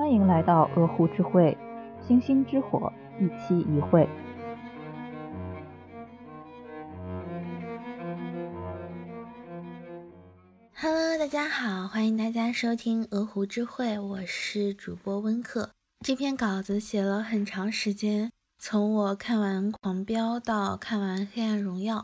欢迎来到鹅湖之会，星星之火，一期一会。Hello，大家好，欢迎大家收听鹅湖之会，我是主播温克。这篇稿子写了很长时间，从我看完《狂飙》到看完《黑暗荣耀》。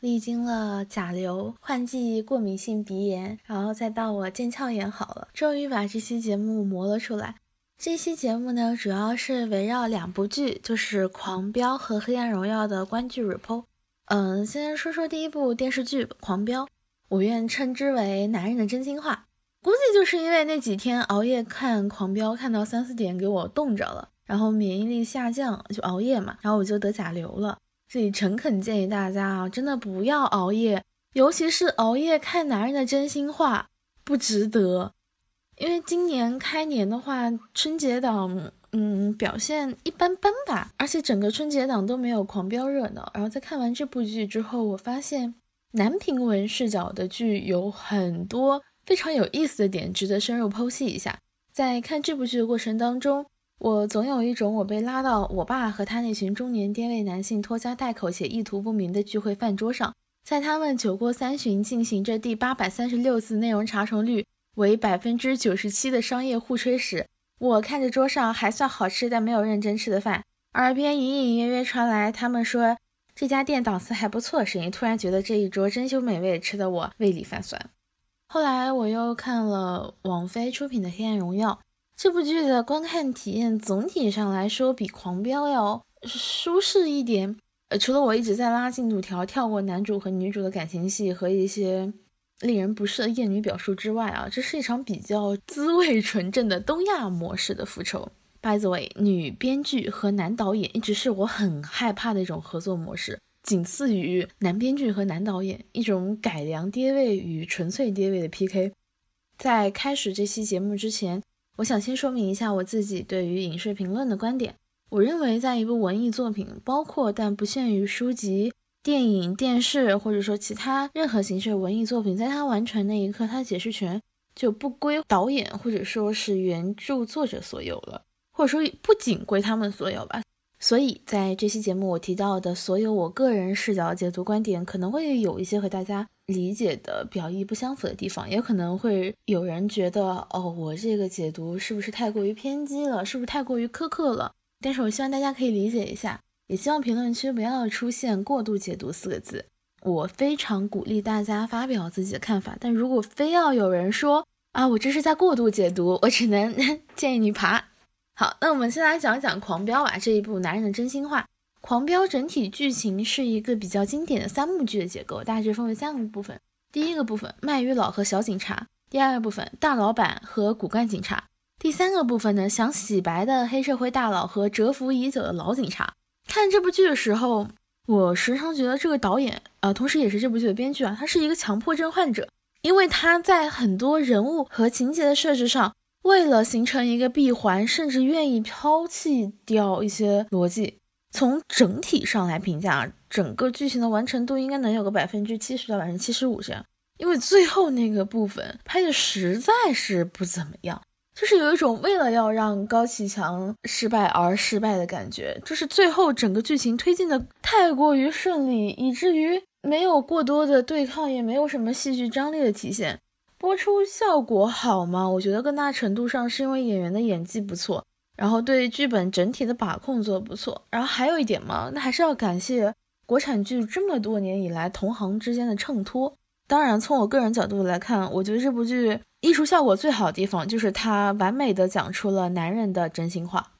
历经了甲流、换季、过敏性鼻炎，然后再到我腱鞘炎好了，终于把这期节目磨了出来。这期节目呢，主要是围绕两部剧，就是《狂飙》和《黑暗荣耀》的观剧 report。嗯，先说说第一部电视剧《狂飙》，我愿称之为男人的真心话。估计就是因为那几天熬夜看《狂飙》，看到三四点给我冻着了，然后免疫力下降，就熬夜嘛，然后我就得甲流了。这里诚恳建议大家啊，真的不要熬夜，尤其是熬夜看男人的真心话，不值得。因为今年开年的话，春节档嗯表现一般般吧，而且整个春节档都没有狂飙热闹。然后在看完这部剧之后，我发现男频文视角的剧有很多非常有意思的点，值得深入剖析一下。在看这部剧的过程当中。我总有一种我被拉到我爸和他那群中年爹味男性拖家带口且意图不明的聚会饭桌上，在他们酒过三巡进行着第八百三十六次内容查重率为百分之九十七的商业互吹时，我看着桌上还算好吃但没有认真吃的饭，耳边隐隐约约传来他们说这家店档次还不错声音，突然觉得这一桌珍馐美味，吃的我胃里泛酸。后来我又看了王菲出品的《黑暗荣耀》。这部剧的观看体验总体上来说比《狂飙》要舒适一点。呃，除了我一直在拉进度条，跳过男主和女主的感情戏和一些令人不适的艳女表述之外啊，这是一场比较滋味纯正的东亚模式的复仇。By the way，女编剧和男导演一直是我很害怕的一种合作模式，仅次于男编剧和男导演一种改良爹味与纯粹爹味的 PK。在开始这期节目之前。我想先说明一下我自己对于影视评论的观点。我认为，在一部文艺作品，包括但不限于书籍、电影、电视，或者说其他任何形式的文艺作品，在它完成那一刻，它解释权就不归导演或者说是原著作者所有了，或者说不仅归他们所有吧。所以在这期节目，我提到的所有我个人视角解读观点，可能会有一些和大家。理解的表意不相符的地方，也可能会有人觉得，哦，我这个解读是不是太过于偏激了？是不是太过于苛刻了？但是我希望大家可以理解一下，也希望评论区不要出现过度解读四个字。我非常鼓励大家发表自己的看法，但如果非要有人说啊，我这是在过度解读，我只能 建议你爬。好，那我们先来讲一讲《狂飙》吧，这一部男人的真心话。《狂飙》整体剧情是一个比较经典的三幕剧的结构，大致分为三个部分。第一个部分，卖鱼佬和小警察；第二个部分，大老板和骨干警察；第三个部分呢，想洗白的黑社会大佬和蛰伏已久的老警察。看这部剧的时候，我时常觉得这个导演，呃，同时也是这部剧的编剧啊，他是一个强迫症患者，因为他在很多人物和情节的设置上，为了形成一个闭环，甚至愿意抛弃掉一些逻辑。从整体上来评价，整个剧情的完成度应该能有个百分之七十到百分之七十五这样，因为最后那个部分拍的实在是不怎么样，就是有一种为了要让高启强失败而失败的感觉，就是最后整个剧情推进的太过于顺利，以至于没有过多的对抗，也没有什么戏剧张力的体现。播出效果好吗？我觉得更大程度上是因为演员的演技不错。然后对剧本整体的把控做得不错，然后还有一点嘛，那还是要感谢国产剧这么多年以来同行之间的衬托。当然，从我个人角度来看，我觉得这部剧艺术效果最好的地方就是它完美的讲出了男人的真心话。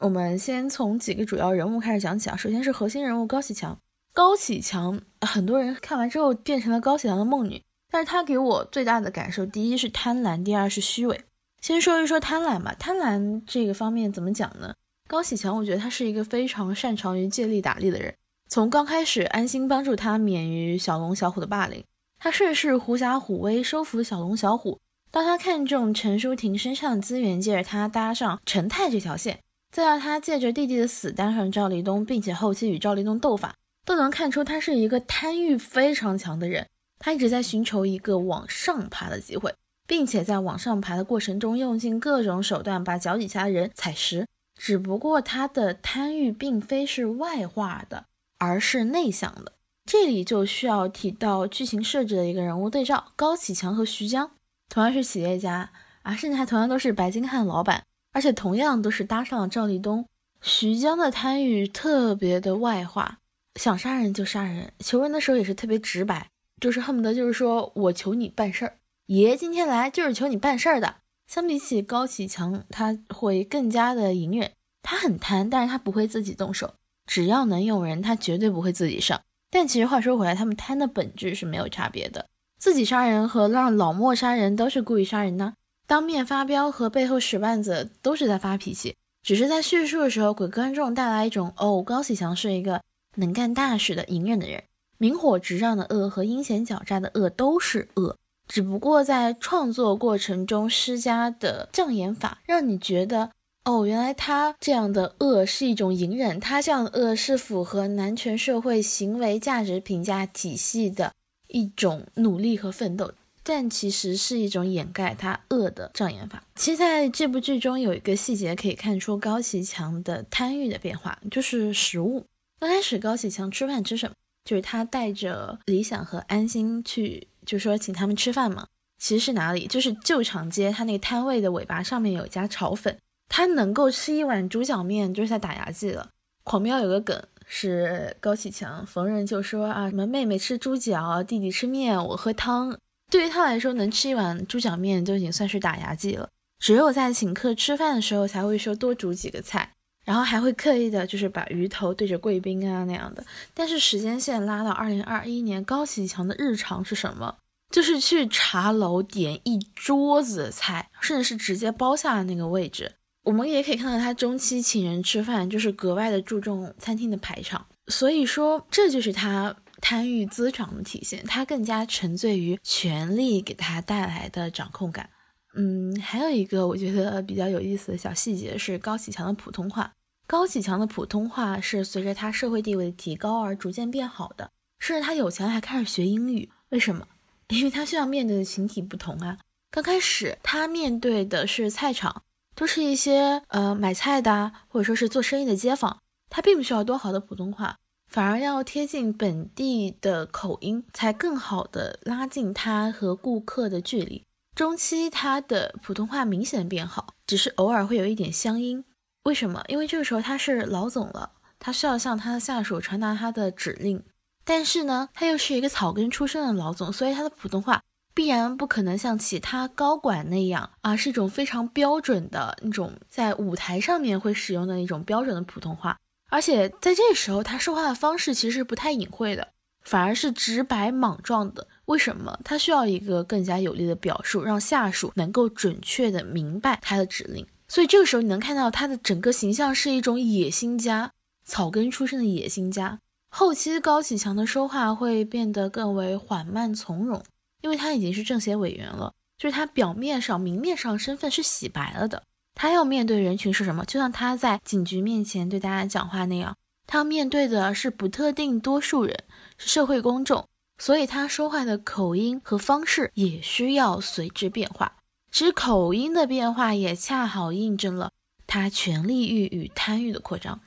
我们先从几个主要人物开始讲起啊，首先是核心人物高启强。高启强，很多人看完之后变成了高启强的梦女，但是他给我最大的感受，第一是贪婪，第二是虚伪。先说一说贪婪吧，贪婪这个方面怎么讲呢？高启强，我觉得他是一个非常擅长于借力打力的人。从刚开始安心帮助他免于小龙小虎的霸凌，他顺势狐假虎威收服小龙小虎，当他看中陈淑婷身上的资源，借着他搭上陈泰这条线，再到他借着弟弟的死搭上赵立东，并且后期与赵立东斗法，都能看出他是一个贪欲非常强的人。他一直在寻求一个往上爬的机会。并且在往上爬的过程中用尽各种手段把脚底下的人踩实。只不过他的贪欲并非是外化的，而是内向的。这里就需要提到剧情设置的一个人物对照：高启强和徐江，同样是企业家啊，甚至还同样都是白金汉老板，而且同样都是搭上了赵立东。徐江的贪欲特别的外化，想杀人就杀人，求人的时候也是特别直白，就是恨不得就是说我求你办事儿，爷今天来就是求你办事儿的。相比起高启强，他会更加的隐忍。他很贪，但是他不会自己动手。只要能用人，他绝对不会自己上。但其实话说回来，他们贪的本质是没有差别的。自己杀人和让老莫杀人都是故意杀人呢。当面发飙和背后使绊子都是在发脾气，只是在叙述的时候给观众带来一种哦，高启强是一个能干大事的隐忍的人。明火执仗的恶和阴险狡诈的恶都是恶。只不过在创作过程中施加的障眼法，让你觉得哦，原来他这样的恶是一种隐忍，他这样的恶是符合男权社会行为价值评价体系的一种努力和奋斗，但其实是一种掩盖他恶的障眼法。其实在这部剧中有一个细节可以看出高启强的贪欲的变化，就是食物。刚开始高启强吃饭吃什么？就是他带着理想和安心去。就说请他们吃饭嘛，其实是哪里？就是旧长街，他那个摊位的尾巴上面有一家炒粉，他能够吃一碗猪脚面就是在打牙祭了。狂飙有个梗是高启强逢人就说啊，什么妹妹吃猪脚，弟弟吃面，我喝汤。对于他来说，能吃一碗猪脚面就已经算是打牙祭了。只有在请客吃饭的时候才会说多煮几个菜，然后还会刻意的就是把鱼头对着贵宾啊那样的。但是时间线拉到二零二一年，高启强的日常是什么？就是去茶楼点一桌子的菜，甚至是直接包下了那个位置。我们也可以看到他中期请人吃饭，就是格外的注重餐厅的排场。所以说，这就是他贪欲滋长的体现。他更加沉醉于权力给他带来的掌控感。嗯，还有一个我觉得比较有意思的小细节是高启强的普通话。高启强的普通话是随着他社会地位的提高而逐渐变好的，甚至他有钱还开始学英语。为什么？因为他需要面对的群体不同啊。刚开始他面对的是菜场，都是一些呃买菜的或者说是做生意的街坊，他并不需要多好的普通话，反而要贴近本地的口音，才更好的拉近他和顾客的距离。中期他的普通话明显变好，只是偶尔会有一点乡音。为什么？因为这个时候他是老总了，他需要向他的下属传达他的指令。但是呢，他又是一个草根出身的老总，所以他的普通话必然不可能像其他高管那样啊，是一种非常标准的那种在舞台上面会使用的那种标准的普通话。而且在这时候，他说话的方式其实不太隐晦的，反而是直白莽撞的。为什么？他需要一个更加有力的表述，让下属能够准确的明白他的指令。所以这个时候，你能看到他的整个形象是一种野心家，草根出身的野心家。后期高启强的说话会变得更为缓慢从容，因为他已经是政协委员了，就是他表面上、明面上身份是洗白了的。他要面对人群是什么？就像他在警局面前对大家讲话那样，他要面对的是不特定多数人，是社会公众，所以他说话的口音和方式也需要随之变化。其实口音的变化也恰好印证了他权力欲与贪欲的扩张。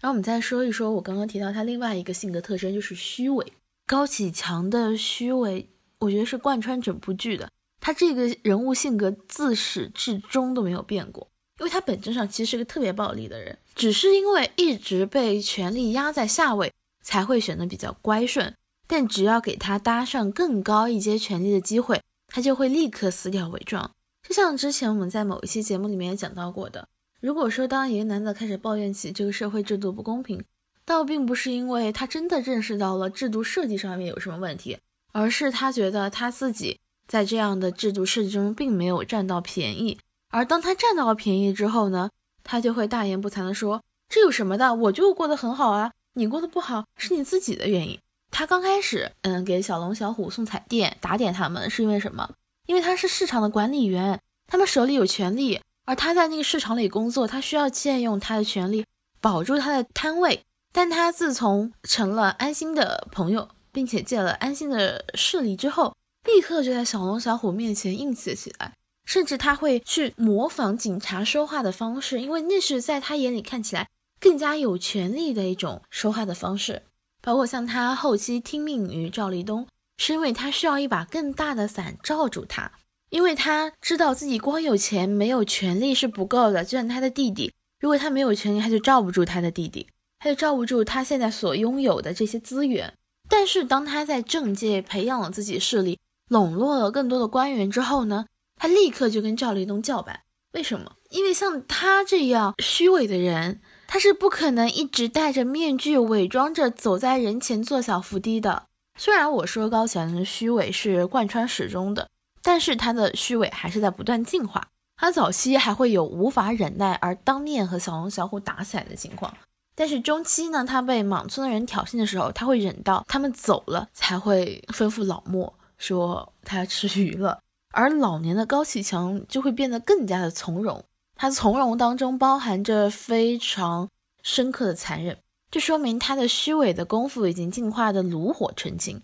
然后我们再说一说，我刚刚提到他另外一个性格特征就是虚伪。高启强的虚伪，我觉得是贯穿整部剧的。他这个人物性格自始至终都没有变过，因为他本质上其实是个特别暴力的人，只是因为一直被权力压在下位，才会显得比较乖顺。但只要给他搭上更高一阶权力的机会，他就会立刻撕掉伪装。就像之前我们在某一期节目里面也讲到过的。如果说当一个男的开始抱怨起这个社会制度不公平，倒并不是因为他真的认识到了制度设计上面有什么问题，而是他觉得他自己在这样的制度设计中并没有占到便宜。而当他占到了便宜之后呢，他就会大言不惭地说：“这有什么的？我就过得很好啊，你过得不好是你自己的原因。”他刚开始，嗯，给小龙、小虎送彩电、打点他们，是因为什么？因为他是市场的管理员，他们手里有权利。而他在那个市场里工作，他需要借用他的权利保住他的摊位。但他自从成了安心的朋友，并且借了安心的势力之后，立刻就在小龙小虎面前硬气起来，甚至他会去模仿警察说话的方式，因为那是在他眼里看起来更加有权力的一种说话的方式。包括像他后期听命于赵立东，是因为他需要一把更大的伞罩住他，因为他知道自己光有钱没有权力是不够的，就像他的弟弟，如果他没有权力，他就罩不住他的弟弟，他就罩不住他现在所拥有的这些资源。但是当他在政界培养了自己势力，笼络了更多的官员之后呢，他立刻就跟赵立东叫板。为什么？因为像他这样虚伪的人。他是不可能一直戴着面具，伪装着走在人前做小伏低的。虽然我说高启强的虚伪是贯穿始终的，但是他的虚伪还是在不断进化。他早期还会有无法忍耐而当面和小龙小虎打起来的情况，但是中期呢，他被莽村的人挑衅的时候，他会忍到他们走了才会吩咐老莫说他要吃鱼了。而老年的高启强就会变得更加的从容。他从容当中包含着非常深刻的残忍，这说明他的虚伪的功夫已经进化的炉火纯青。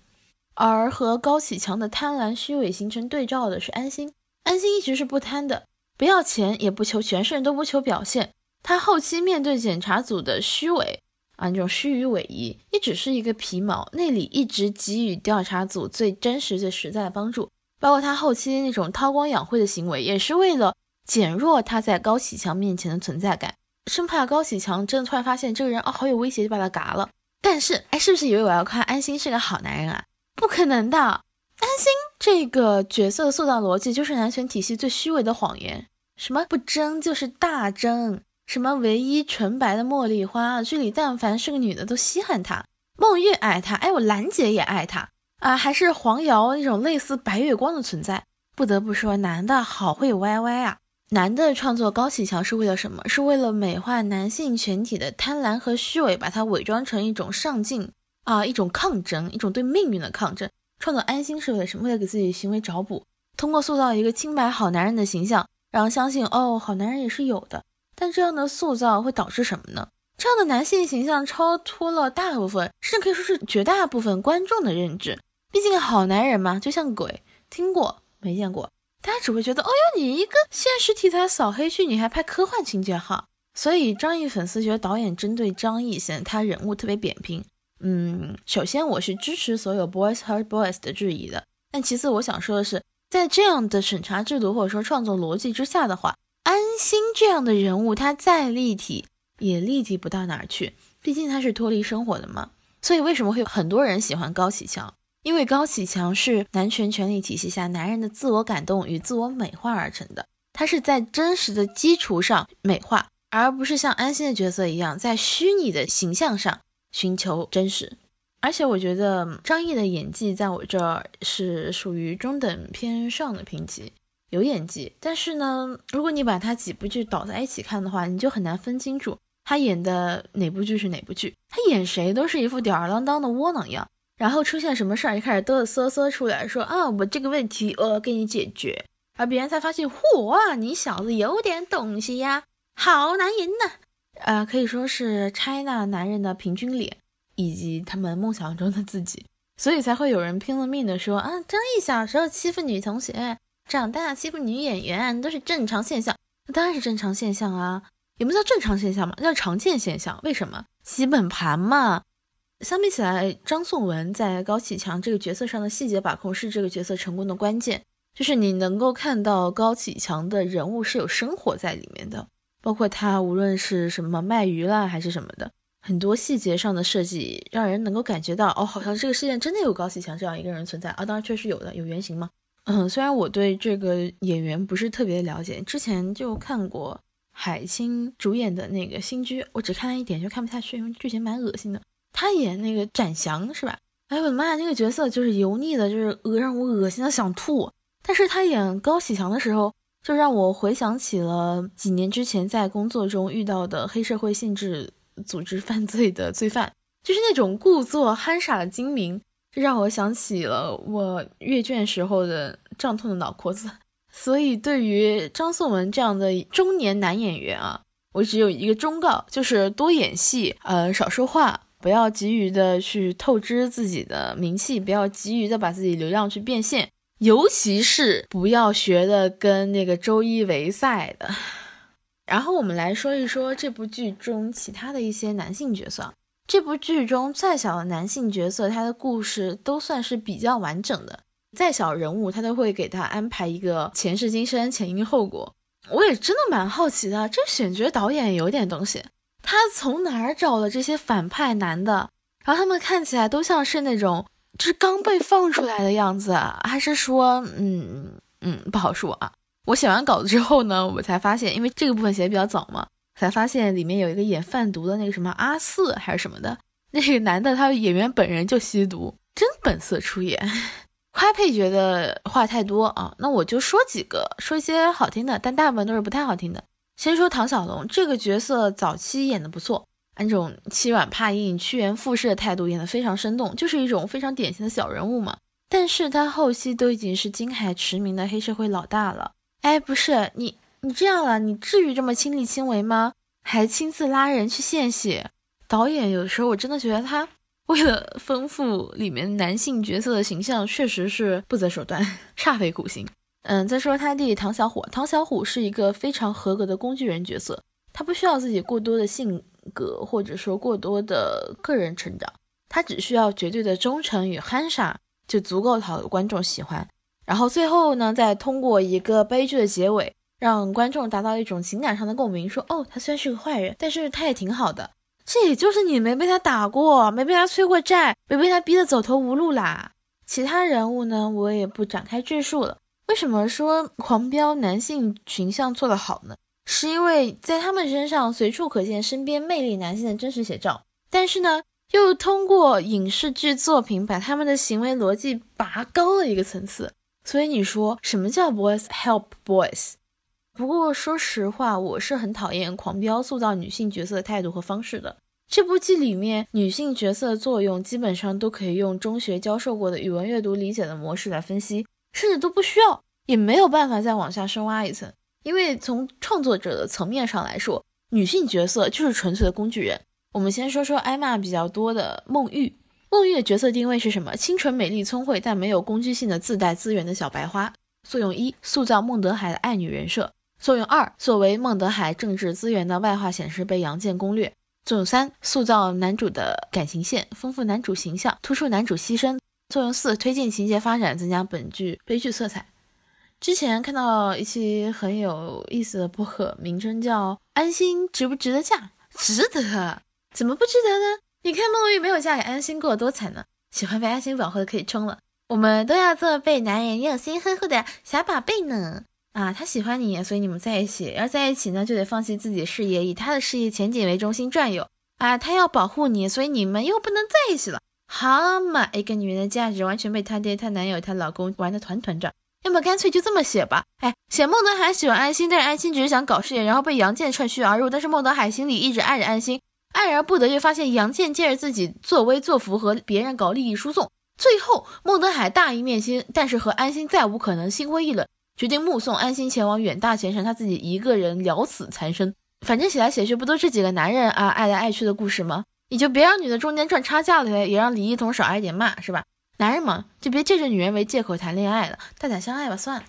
而和高启强的贪婪虚伪形成对照的是安心，安心一直是不贪的，不要钱也不求全胜，都不求表现。他后期面对检查组的虚伪啊，那种虚与委蛇，也只是一个皮毛，内里一直给予调查组最真实、最实在的帮助。包括他后期那种韬光养晦的行为，也是为了。减弱他在高启强面前的存在感，生怕高启强真的突然发现这个人啊好有威胁，就把他嘎了。但是，哎，是不是以为我要夸安心是个好男人啊？不可能的，安心这个角色的塑造逻辑就是男权体系最虚伪的谎言。什么不争就是大争，什么唯一纯白的茉莉花，剧里但凡是个女的都稀罕他。孟月爱他，哎，我兰姐也爱他啊，还是黄瑶那种类似白月光的存在。不得不说，男的好会歪歪啊。男的创作高启强是为了什么？是为了美化男性群体的贪婪和虚伪，把它伪装成一种上进啊，一种抗争，一种对命运的抗争。创作安心是为了什么？为了给自己行为找补，通过塑造一个清白好男人的形象，让人相信哦，好男人也是有的。但这样的塑造会导致什么呢？这样的男性形象超脱了大部分，甚至可以说是绝大部分观众的认知。毕竟好男人嘛，就像鬼，听过没见过。大家只会觉得，哦哟，你一个现实题材扫黑剧，你还拍科幻情节哈？所以张译粉丝觉得导演针对张译显得他人物特别扁平。嗯，首先我是支持所有 boys hurt boys 的质疑的，但其次我想说的是，在这样的审查制度或者说创作逻辑之下的话，安心这样的人物他再立体也立体不到哪儿去，毕竟他是脱离生活的嘛。所以为什么会有很多人喜欢高启强？因为高启强是男权权力体系下男人的自我感动与自我美化而成的，他是在真实的基础上美化，而不是像安心的角色一样在虚拟的形象上寻求真实。而且我觉得张译的演技在我这儿是属于中等偏上的评级，有演技，但是呢，如果你把他几部剧倒在一起看的话，你就很难分清楚他演的哪部剧是哪部剧，他演谁都是一副吊儿郎当的窝囊样。然后出现什么事儿，就开始嘚瑟瑟出来说啊，我这个问题我给你解决，而别人才发现，嚯，你小子有点东西呀，好男人呐，呃，可以说是 China 男人的平均脸，以及他们梦想中的自己，所以才会有人拼了命的说啊，张译小时候欺负女同学，长大欺负女演员都是正常现象，那当然是正常现象啊，也不叫正常现象嘛，叫常见现象，为什么？基本盘嘛。相比起来，张颂文在高启强这个角色上的细节把控是这个角色成功的关键。就是你能够看到高启强的人物是有生活在里面的，包括他无论是什么卖鱼啦还是什么的，很多细节上的设计让人能够感觉到，哦，好像这个世界真的有高启强这样一个人存在啊！当然确实有的，有原型吗？嗯，虽然我对这个演员不是特别了解，之前就看过海清主演的那个新剧，我只看了一点就看不下去，因为剧情蛮恶心的。他演那个展翔是吧？哎，我的妈呀，那个角色就是油腻的，就是恶让我恶心的想吐。但是他演高启强的时候，就让我回想起了几年之前在工作中遇到的黑社会性质组织犯罪的罪犯，就是那种故作憨傻的精明，让我想起了我阅卷时候的胀痛的脑壳子。所以对于张颂文这样的中年男演员啊，我只有一个忠告，就是多演戏，呃，少说话。不要急于的去透支自己的名气，不要急于的把自己流量去变现，尤其是不要学的跟那个周一围赛的。然后我们来说一说这部剧中其他的一些男性角色。这部剧中再小的男性角色，他的故事都算是比较完整的。再小人物，他都会给他安排一个前世今生、前因后果。我也真的蛮好奇的，这选角导演有点东西，他从哪儿找了这些反派男的？然后他们看起来都像是那种就是刚被放出来的样子，还是说，嗯嗯，不好说啊。我写完稿子之后呢，我才发现，因为这个部分写的比较早嘛，才发现里面有一个演贩毒的那个什么阿四还是什么的那个男的，他演员本人就吸毒，真本色出演。夸配角的话太多啊，那我就说几个，说一些好听的，但大部分都是不太好听的。先说唐小龙这个角色，早期演的不错，按这种欺软怕硬、趋炎附势的态度演得非常生动，就是一种非常典型的小人物嘛。但是他后期都已经是金海驰名的黑社会老大了。哎，不是你，你这样了，你至于这么亲力亲为吗？还亲自拉人去献血。导演有时候我真的觉得他。为了丰富里面男性角色的形象，确实是不择手段，煞费苦心。嗯，再说他弟弟唐小虎，唐小虎是一个非常合格的工具人角色，他不需要自己过多的性格或者说过多的个人成长，他只需要绝对的忠诚与憨傻就足够讨观众喜欢。然后最后呢，再通过一个悲剧的结尾，让观众达到一种情感上的共鸣，说哦，他虽然是个坏人，但是他也挺好的。这也就是你没被他打过，没被他催过债，没被他逼得走投无路啦。其他人物呢，我也不展开赘述了。为什么说狂飙男性群像做得好呢？是因为在他们身上随处可见身边魅力男性的真实写照，但是呢，又通过影视剧作品把他们的行为逻辑拔高了一个层次。所以你说什么叫 boys help boys？不过说实话，我是很讨厌狂飙塑造女性角色的态度和方式的。这部剧里面女性角色的作用，基本上都可以用中学教授过的语文阅读理解的模式来分析，甚至都不需要，也没有办法再往下深挖一层。因为从创作者的层面上来说，女性角色就是纯粹的工具人。我们先说说挨骂比较多的孟玉。孟玉的角色定位是什么？清纯、美丽、聪慧，但没有攻击性的自带资源的小白花。作用一：塑造孟德海的爱女人设。作用二，作为孟德海政治资源的外化显示被杨建攻略。作用三，塑造男主的感情线，丰富男主形象，突出男主牺牲。作用四，推进情节发展，增加本剧悲剧色彩。之前看到一期很有意思的播客，名称叫《安心值不值得嫁》，值得，怎么不值得呢？你看孟玉没有嫁给安心过得多惨呢？喜欢被安心保护的可以冲了，我们都要做被男人用心呵护的小宝贝呢。啊，他喜欢你，所以你们在一起。要在一起呢，就得放弃自己的事业，以他的事业前景为中心转悠。啊，他要保护你，所以你们又不能在一起了。好嘛，一个女人的价值完全被她爹、她男友、她老公玩的团团转。要么干脆就这么写吧。哎，写孟德海喜欢安心，但是安心只是想搞事业，然后被杨建趁虚而入。但是孟德海心里一直爱着安心，爱而不得，又发现杨建借着自己作威作福和别人搞利益输送。最后，孟德海大义灭亲，但是和安心再无可能，心灰意冷。决定目送安心前往远大前程，他自己一个人了死残生。反正写来写去不都这几个男人啊爱来爱去的故事吗？你就别让女的中间赚差价了呗，也让李一桐少挨点骂，是吧？男人嘛，就别借着女人为借口谈恋爱了，大胆相爱吧，算了。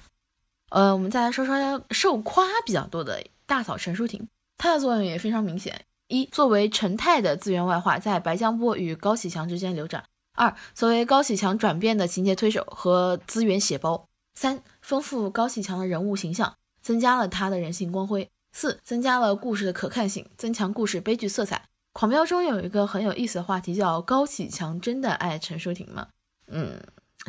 呃，我们再来说说受夸比较多的大嫂陈淑婷，她的作用也非常明显：一，作为陈泰的资源外化，在白江波与高启强之间流转；二，作为高启强转变的情节推手和资源血包。三、丰富高启强的人物形象，增加了他的人性光辉。四、增加了故事的可看性，增强故事悲剧色彩。狂飙中有一个很有意思的话题，叫高启强真的爱陈淑婷吗？嗯，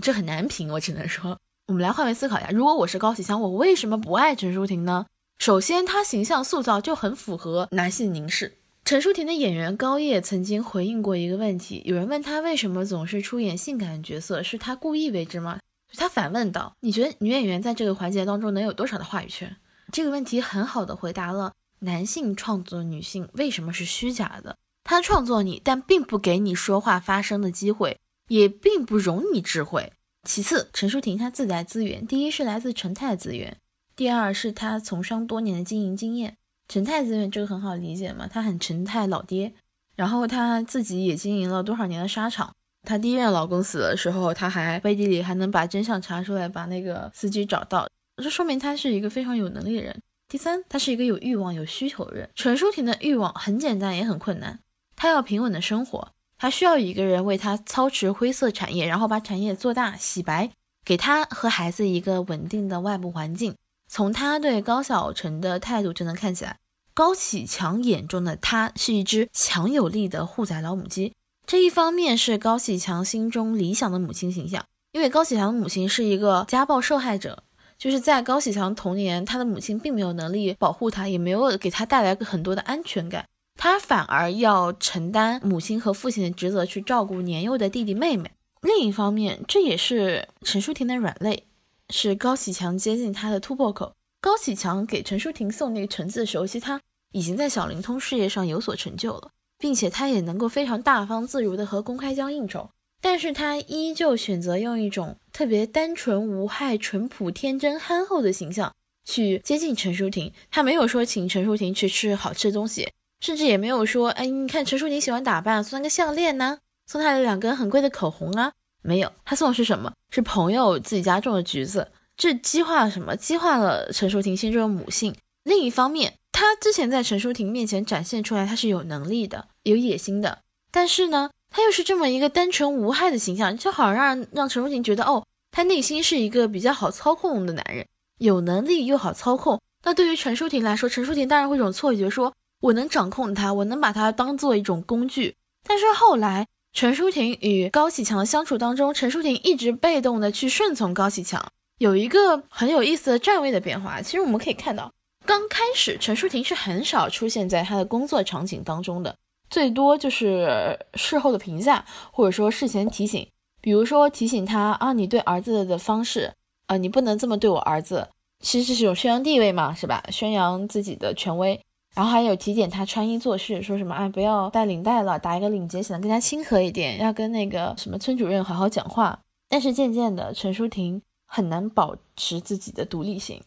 这很难评，我只能说，我们来换位思考一下，如果我是高启强，我为什么不爱陈淑婷呢？首先，他形象塑造就很符合男性凝视。陈淑婷的演员高叶曾经回应过一个问题，有人问他为什么总是出演性感角色，是他故意为之吗？他反问道：“你觉得女演员在这个环节当中能有多少的话语权？”这个问题很好的回答了男性创作女性为什么是虚假的。他创作你，但并不给你说话发声的机会，也并不容你智慧。其次，陈淑婷她自带资源，第一是来自陈泰资源，第二是她从商多年的经营经验。陈泰资源这个很好理解嘛，他很陈泰老爹，然后他自己也经营了多少年的沙场。她第一任老公死的时候，她还背地里还能把真相查出来，把那个司机找到，这说明她是一个非常有能力的人。第三，她是一个有欲望、有需求的人。陈淑婷的欲望很简单，也很困难，她要平稳的生活，她需要一个人为她操持灰色产业，然后把产业做大、洗白，给她和孩子一个稳定的外部环境。从她对高晓晨的态度就能看起来。高启强眼中的她是一只强有力的护崽老母鸡，这一方面是高启强心中理想的母亲形象，因为高启强的母亲是一个家暴受害者，就是在高启强童年，他的母亲并没有能力保护他，也没有给他带来很多的安全感，他反而要承担母亲和父亲的职责，去照顾年幼的弟弟妹妹。另一方面，这也是陈淑婷的软肋，是高启强接近他的突破口。高启强给陈淑婷送那个橙子的时候，其实他已经在小灵通事业上有所成就了，并且他也能够非常大方自如的和公开江应酬，但是他依旧选择用一种特别单纯无害、淳朴天真、憨厚的形象去接近陈淑婷。他没有说请陈淑婷去吃好吃的东西，甚至也没有说，哎，你看陈淑婷喜欢打扮，送她个项链呢，送她两根很贵的口红啊，没有，他送的是什么？是朋友自己家种的橘子。这激化了什么？激化了陈淑婷心中的母性。另一方面，他之前在陈淑婷面前展现出来，他是有能力的、有野心的。但是呢，他又是这么一个单纯无害的形象，就好让让陈淑婷觉得，哦，他内心是一个比较好操控的男人，有能力又好操控。那对于陈淑婷来说，陈淑婷当然会有种错觉，说我能掌控他，我能把他当做一种工具。但是后来，陈淑婷与高启强的相处当中，陈淑婷一直被动的去顺从高启强。有一个很有意思的站位的变化，其实我们可以看到，刚开始陈淑婷是很少出现在她的工作场景当中的，最多就是事后的评价，或者说事前提醒，比如说提醒他啊，你对儿子的方式，啊，你不能这么对我儿子，其实是一种宣扬地位嘛，是吧？宣扬自己的权威，然后还有提点他穿衣做事，说什么啊，不要戴领带了，打一个领结显得更加亲和一点，要跟那个什么村主任好好讲话。但是渐渐的，陈淑婷。很难保持自己的独立性，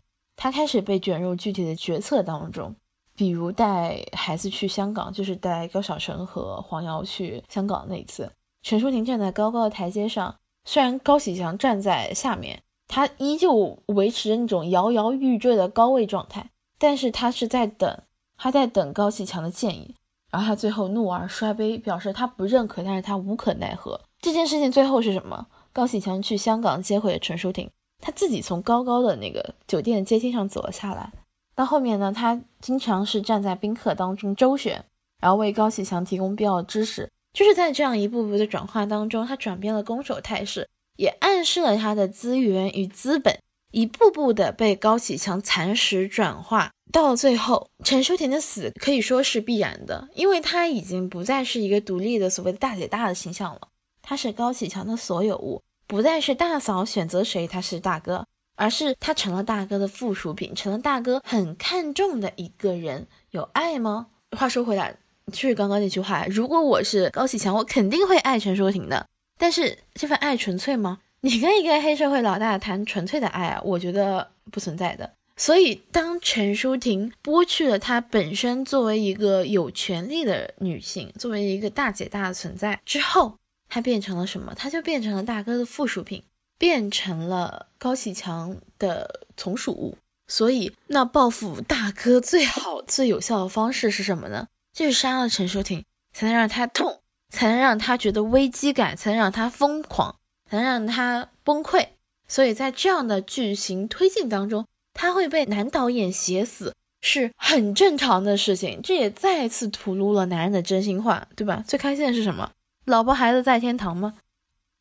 他开始被卷入具体的决策当中，比如带孩子去香港，就是带高晓晨和黄瑶去香港那一次。陈淑婷站在高高的台阶上，虽然高启强站在下面，他依旧维持着那种摇摇欲坠的高位状态，但是他是在等，他在等高启强的建议，然后他最后怒而摔杯，表示他不认可，但是他无可奈何。这件事情最后是什么？高启强去香港接回了陈淑婷，他自己从高高的那个酒店阶梯上走了下来。到后面呢，他经常是站在宾客当中周旋，然后为高启强提供必要的知识。就是在这样一步步的转化当中，他转变了攻守态势，也暗示了他的资源与资本一步步的被高启强蚕食转化。到最后，陈淑婷的死可以说是必然的，因为她已经不再是一个独立的所谓的大姐大的形象了。他是高启强的所有物，不再是大嫂选择谁他是大哥，而是他成了大哥的附属品，成了大哥很看重的一个人。有爱吗？话说回来，就是刚刚那句话，如果我是高启强，我肯定会爱陈淑婷的。但是这份爱纯粹吗？你跟一个黑社会老大谈纯粹的爱啊，我觉得不存在的。所以，当陈淑婷剥去了她本身作为一个有权利的女性，作为一个大姐大的存在之后，他变成了什么？他就变成了大哥的附属品，变成了高启强的从属物。所以，那报复大哥最好、最有效的方式是什么呢？就是杀了陈淑婷，才能让他痛，才能让他觉得危机感，才能让他疯狂，才能让他崩溃。所以在这样的剧情推进当中，他会被男导演写死是很正常的事情。这也再次吐露了男人的真心话，对吧？最开心的是什么？老婆孩子在天堂吗？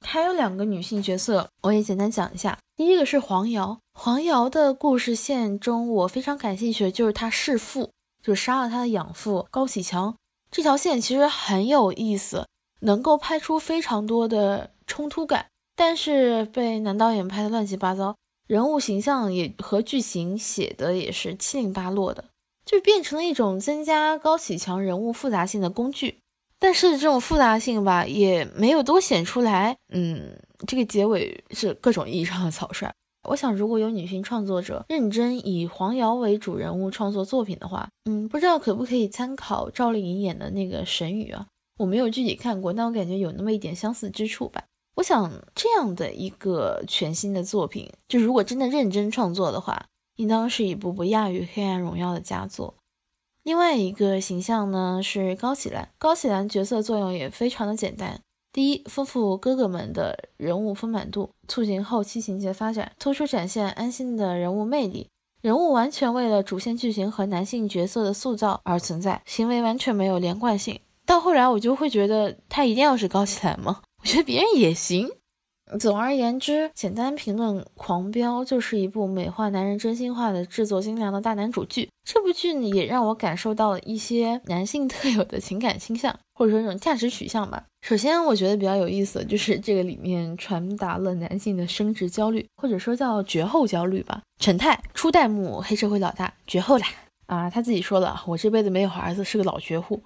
还有两个女性角色，我也简单讲一下。第一个是黄瑶，黄瑶的故事线中，我非常感兴趣的就是她弑父，就是杀了她的养父高启强这条线，其实很有意思，能够拍出非常多的冲突感，但是被男导演拍的乱七八糟，人物形象也和剧情写的也是七零八落的，就变成了一种增加高启强人物复杂性的工具。但是这种复杂性吧，也没有多显出来。嗯，这个结尾是各种意义上的草率。我想，如果有女性创作者认真以黄瑶为主人物创作作品的话，嗯，不知道可不可以参考赵丽颖演的那个《神语》啊？我没有具体看过，但我感觉有那么一点相似之处吧。我想这样的一个全新的作品，就如果真的认真创作的话，应当是一部不亚于《黑暗荣耀》的佳作。另外一个形象呢是高启兰，高启兰角色作用也非常的简单。第一，丰富哥哥们的人物丰满度，促进后期情节发展，突出展现安心的人物魅力。人物完全为了主线剧情和男性角色的塑造而存在，行为完全没有连贯性。到后来，我就会觉得他一定要是高启兰吗？我觉得别人也行。总而言之，简单评论《狂飙》就是一部美化男人真心话的制作精良的大男主剧。这部剧呢，也让我感受到了一些男性特有的情感倾向，或者说这种价值取向吧。首先，我觉得比较有意思的就是这个里面传达了男性的生殖焦虑，或者说叫绝后焦虑吧。陈泰初代目黑社会老大，绝后啦！啊，他自己说了，我这辈子没有儿子，是个老绝户。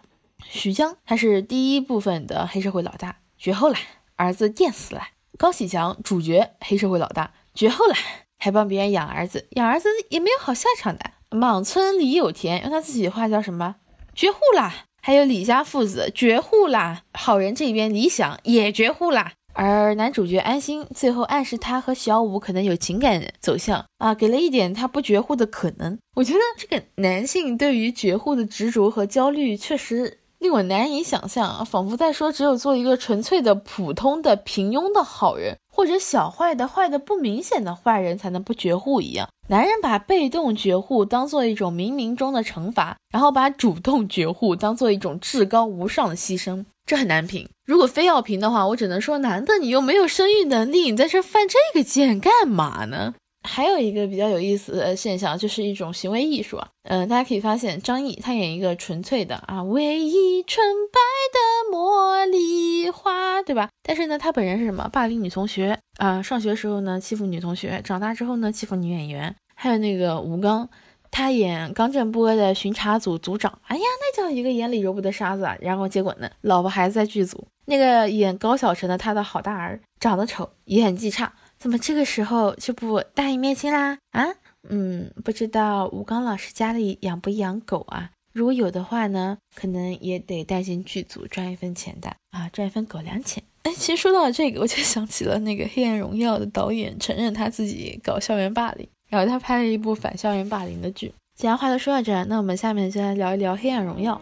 徐江他是第一部分的黑社会老大，绝后啦，儿子电死了。高启强，主角黑社会老大，绝后了，还帮别人养儿子，养儿子也没有好下场的。莽村李有田，用他自己的话叫什么？绝户啦！还有李家父子，绝户啦！好人这边李想也绝户啦。而男主角安心，最后暗示他和小五可能有情感走向啊，给了一点他不绝户的可能。我觉得这个男性对于绝户的执着和焦虑，确实。令我难以想象，仿佛在说，只有做一个纯粹的、普通的、平庸的好人，或者小坏的、坏的不明显的坏人，才能不绝户一样。男人把被动绝户当做一种冥冥中的惩罚，然后把主动绝户当做一种至高无上的牺牲，这很难评。如果非要评的话，我只能说，男的你又没有生育能力，你在这犯这个贱干嘛呢？还有一个比较有意思的现象，就是一种行为艺术啊。嗯，大家可以发现，张译他演一个纯粹的啊，唯一纯白的茉莉花，对吧？但是呢，他本人是什么？霸凌女同学啊，上学时候呢欺负女同学，长大之后呢欺负女演员。还有那个吴刚，他演刚正不阿的巡查组组长，哎呀，那叫一个眼里揉不得沙子啊。然后结果呢，老婆孩子在剧组。那个演高晓晨的他的好大儿，长得丑，演技差。怎么这个时候就不大义灭亲啦？啊，嗯，不知道吴刚老师家里养不养狗啊？如果有的话呢，可能也得带进剧组赚一分钱的啊，赚一分狗粮钱。哎，其实说到这个，我就想起了那个《黑暗荣耀》的导演承认他自己搞校园霸凌，然后他拍了一部反校园霸凌的剧。既然话都说到这儿，那我们下面就来聊一聊《黑暗荣耀》。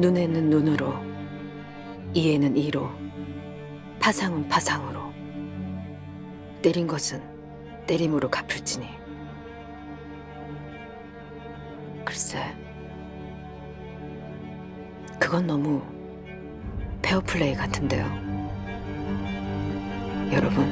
눈에는눈으로이에는이로파상은파상으로 때린 것은 때림으로 갚을지니. 글쎄, 그건 너무 페어플레이 같은데요. 여러분.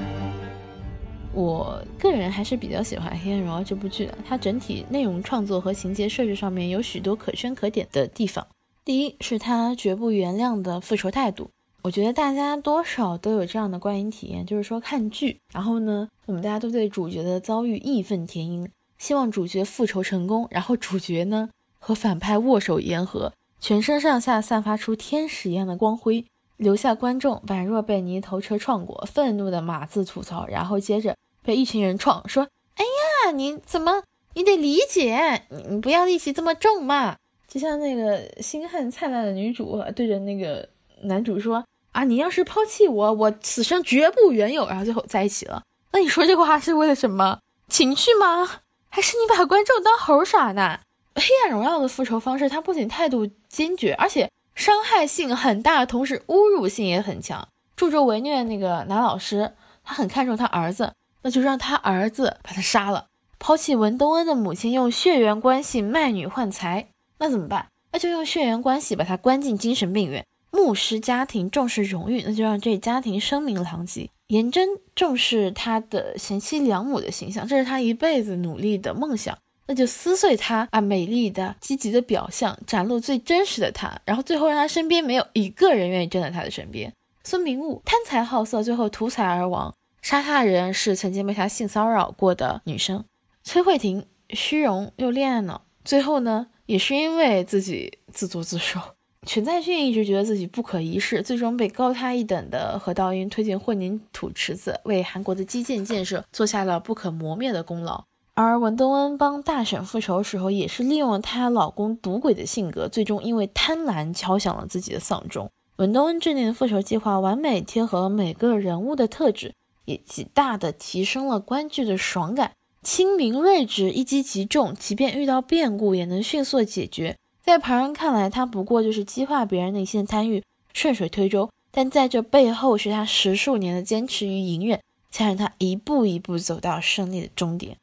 我个人还是比较喜欢《黑暗荣耀》这部剧的，它整体内容创作和情节设置上面有许多可圈可点的地方。第一是它绝不原谅的复仇态度。 我觉得大家多少都有这样的观影体验，就是说看剧，然后呢，我们大家都对主角的遭遇义愤填膺，希望主角复仇成功，然后主角呢和反派握手言和，全身上下散发出天使一样的光辉，留下观众宛若被泥头车撞过，愤怒的码字吐槽，然后接着被一群人撞，说：“哎呀，你怎么？你得理解，你不要戾气这么重嘛。”就像那个星汉灿烂的女主对着那个男主说。啊，你要是抛弃我，我此生绝不原有。然后最后在一起了，那你说这话是为了什么？情绪吗？还是你把观众当猴耍呢？黑暗荣耀的复仇方式，他不仅态度坚决，而且伤害性很大，同时侮辱性也很强。助纣为虐那个男老师，他很看重他儿子，那就让他儿子把他杀了。抛弃文东恩的母亲，用血缘关系卖女换财，那怎么办？那就用血缘关系把他关进精神病院。牧师家庭重视荣誉，那就让这家庭声名狼藉。颜真重视他的贤妻良母的形象，这是他一辈子努力的梦想，那就撕碎他啊美丽的、积极的表象，展露最真实的他，然后最后让他身边没有一个人愿意站在他的身边。孙明悟贪财好色，最后图财而亡，杀他的人是曾经被他性骚扰过的女生。崔慧婷虚荣又恋爱脑，最后呢也是因为自己自作自受。全在俊一直觉得自己不可一世，最终被高他一等的何道英推进混凝土池子，为韩国的基建建设做下了不可磨灭的功劳。而文东恩帮大婶复仇时候，也是利用了她老公赌鬼的性格，最终因为贪婪敲响了自己的丧钟。文东恩制定的复仇计划完美贴合每个人物的特质，也极大的提升了观剧的爽感。清明睿智，一击即中，即便遇到变故也能迅速解决。在旁人看来，他不过就是激化别人内心的贪欲，顺水推舟。但在这背后，是他十数年的坚持与隐忍，才让他一步一步走到胜利的终点。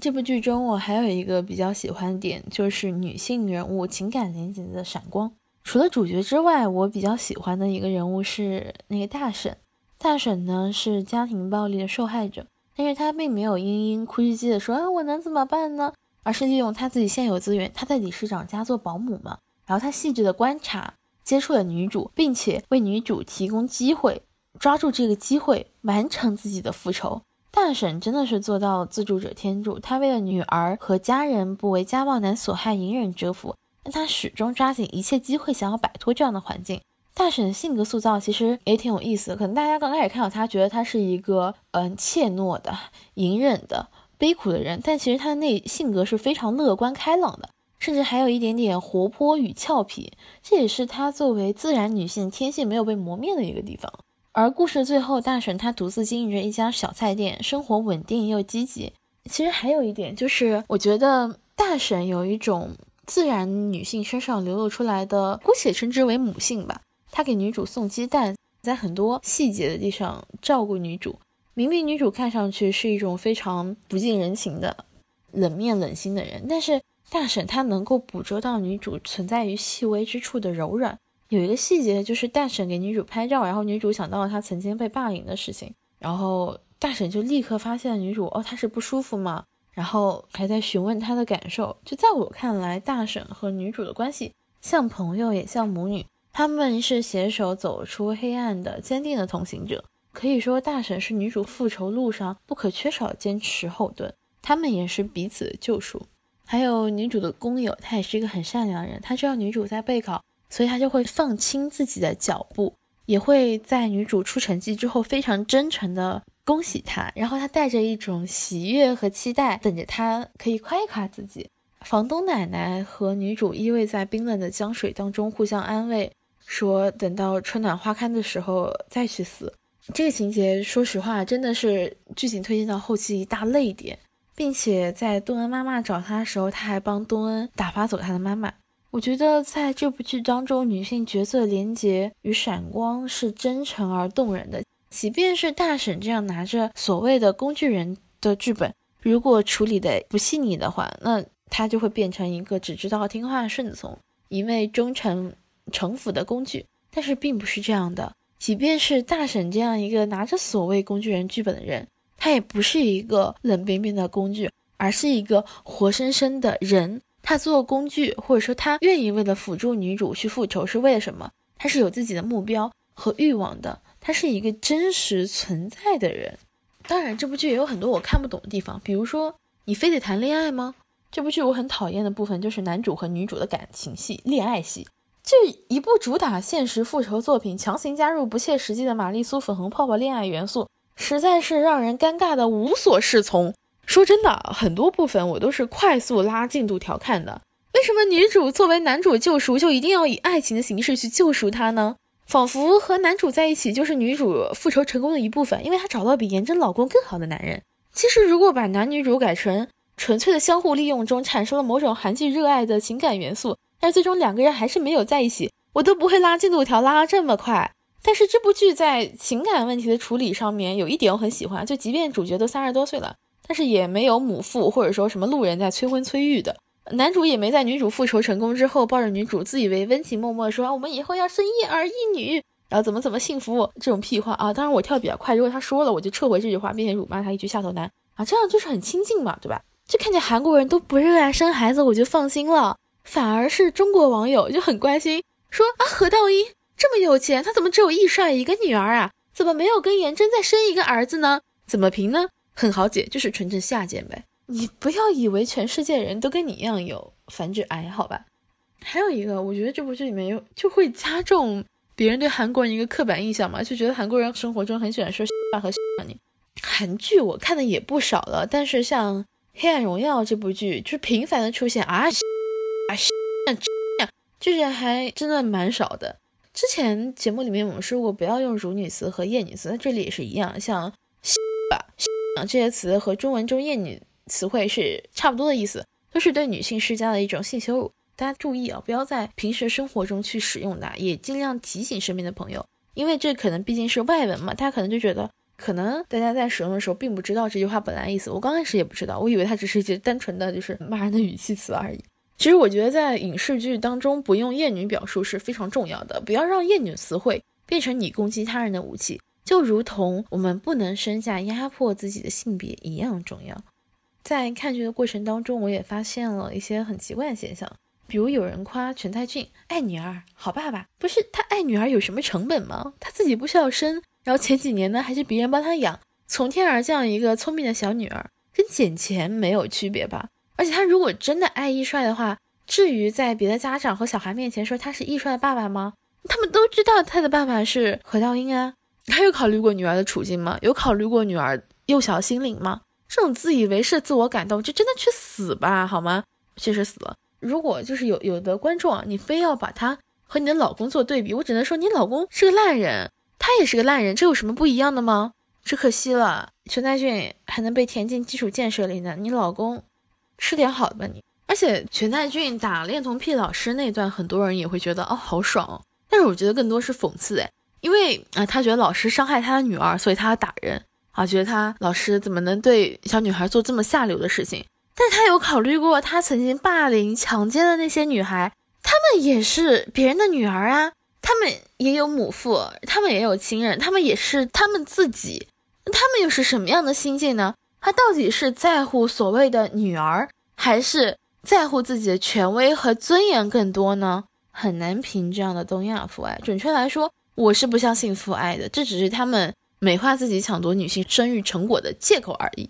这部剧中，我还有一个比较喜欢的点，就是女性人物情感连接的闪光。除了主角之外，我比较喜欢的一个人物是那个大婶。大婶呢是家庭暴力的受害者，但是她并没有嘤嘤哭唧唧的说啊我能怎么办呢？而是利用他自己现有资源，他在理事长家做保姆嘛，然后他细致的观察。接触了女主，并且为女主提供机会，抓住这个机会完成自己的复仇。大婶真的是做到自助者天助，她为了女儿和家人不为家暴男所害，隐忍蛰伏，但她始终抓紧一切机会，想要摆脱这样的环境。大婶的性格塑造其实也挺有意思，可能大家刚开始看到她，觉得她是一个嗯怯懦的、隐忍的、悲苦的人，但其实她的内性格是非常乐观开朗的。甚至还有一点点活泼与俏皮，这也是她作为自然女性天性没有被磨灭的一个地方。而故事最后，大婶她独自经营着一家小菜店，生活稳定又积极。其实还有一点就是，我觉得大婶有一种自然女性身上流露出来的，姑且称之为母性吧。她给女主送鸡蛋，在很多细节的地方照顾女主。明明女主看上去是一种非常不近人情的、冷面冷心的人，但是。大婶她能够捕捉到女主存在于细微之处的柔软。有一个细节就是大婶给女主拍照，然后女主想到了她曾经被霸凌的事情，然后大婶就立刻发现女主哦她是不舒服吗？然后还在询问她的感受。就在我看来，大婶和女主的关系像朋友也像母女，他们是携手走出黑暗的坚定的同行者。可以说，大婶是女主复仇路上不可缺少的坚持后盾，他们也是彼此的救赎。还有女主的工友，他也是一个很善良的人。他知道女主在备考，所以他就会放轻自己的脚步，也会在女主出成绩之后非常真诚的恭喜她。然后他带着一种喜悦和期待，等着她可以夸一夸自己。房东奶奶和女主依偎在冰冷的江水当中，互相安慰，说等到春暖花开的时候再去死。这个情节，说实话，真的是剧情推进到后期一大泪点。并且在东恩妈妈找他的时候，他还帮东恩打发走他的妈妈。我觉得在这部剧当中，女性角色连接与闪光是真诚而动人的。即便是大婶这样拿着所谓的工具人的剧本，如果处理的不细腻的话，那他就会变成一个只知道听话顺从、一味忠诚城府的工具。但是并不是这样的。即便是大婶这样一个拿着所谓工具人剧本的人。他也不是一个冷冰冰的工具，而是一个活生生的人。他做工具，或者说他愿意为了辅助女主去复仇，是为了什么？他是有自己的目标和欲望的。他是一个真实存在的人。当然，这部剧也有很多我看不懂的地方，比如说，你非得谈恋爱吗？这部剧我很讨厌的部分就是男主和女主的感情戏、恋爱戏。这一部主打现实复仇作品，强行加入不切实际的玛丽苏粉红泡泡恋爱元素。实在是让人尴尬的无所适从。说真的，很多部分我都是快速拉进度条看的。为什么女主作为男主救赎，就一定要以爱情的形式去救赎他呢？仿佛和男主在一起就是女主复仇成功的一部分，因为她找到比颜真老公更好的男人。其实，如果把男女主改成纯粹的相互利用中产生了某种韩剧热爱的情感元素，但是最终两个人还是没有在一起，我都不会拉进度条拉这么快。但是这部剧在情感问题的处理上面有一点我很喜欢，就即便主角都三十多岁了，但是也没有母父或者说什么路人在催婚催育的，男主也没在女主复仇成功之后抱着女主自以为温情脉脉说我们以后要生一儿一女，然后怎么怎么幸福这种屁话啊！当然我跳比较快，如果他说了我就撤回这句话，并且辱骂他一句下头男啊，这样就是很亲近嘛，对吧？就看见韩国人都不热爱生孩子，我就放心了，反而是中国网友就很关心说啊何道英。这么有钱，他怎么只有易帅一个女儿啊？怎么没有跟颜真再生一个儿子呢？怎么评呢？很好解，就是纯正下贱呗。你不要以为全世界人都跟你一样有繁殖癌，好吧？还有一个，我觉得这部剧里面有就会加重别人对韩国人一个刻板印象嘛，就觉得韩国人生活中很喜欢说和你。韩剧我看的也不少了，但是像黑暗荣耀》这部剧，就是频繁的出现啊啊就是还真的蛮少的。之前节目里面我们说过不要用辱女词和厌女词，那这里也是一样，像吧这些词和中文中厌女词汇是差不多的意思，都是对女性施加的一种性羞辱。大家注意啊，不要在平时生活中去使用它，也尽量提醒身边的朋友，因为这可能毕竟是外文嘛，大家可能就觉得，可能大家在使用的时候并不知道这句话本来意思。我刚开始也不知道，我以为它只是一句单纯的就是骂人的语气词而已。其实我觉得在影视剧当中不用厌女表述是非常重要的，不要让厌女词汇变成你攻击他人的武器，就如同我们不能生下压迫自己的性别一样重要。在看剧的过程当中，我也发现了一些很奇怪的现象。比如有人夸全泰俊爱女儿，好爸爸，不是他爱女儿有什么成本吗？他自己不需要生，然后前几年呢还是别人帮他养，从天而降一个聪明的小女儿，跟捡钱没有区别吧？而且他如果真的爱易帅的话，至于在别的家长和小孩面前说他是易帅的爸爸吗？他们都知道他的爸爸是何道英啊，他有考虑过女儿的处境吗？有考虑过女儿幼小心灵吗？这种自以为是、自我感动，就真的去死吧，好吗？确实死了。如果就是有有的观众啊，你非要把他和你的老公做对比，我只能说你老公是个烂人，他也是个烂人，这有什么不一样的吗？只可惜了，全在俊还能被填进基础建设里呢，你老公吃点好的吧你。而且全在俊打恋童癖老师那段，很多人也会觉得哦好爽，但是我觉得更多是讽刺哎，因为啊他觉得老师伤害他的女儿，所以他要打人啊，觉得他老师怎么能对小女孩做这么下流的事情。但他有考虑过，他曾经霸凌、强奸的那些女孩，她们也是别人的女儿啊，她们也有母父，她们也有亲人，她们也是他们自己，他们又是什么样的心境呢？他到底是在乎所谓的女儿，还是在乎自己的权威和尊严更多呢？很难评这样的东亚父爱。准确来说，我是不相信父爱的，这只是他们美化自己抢夺女性生育成果的借口而已。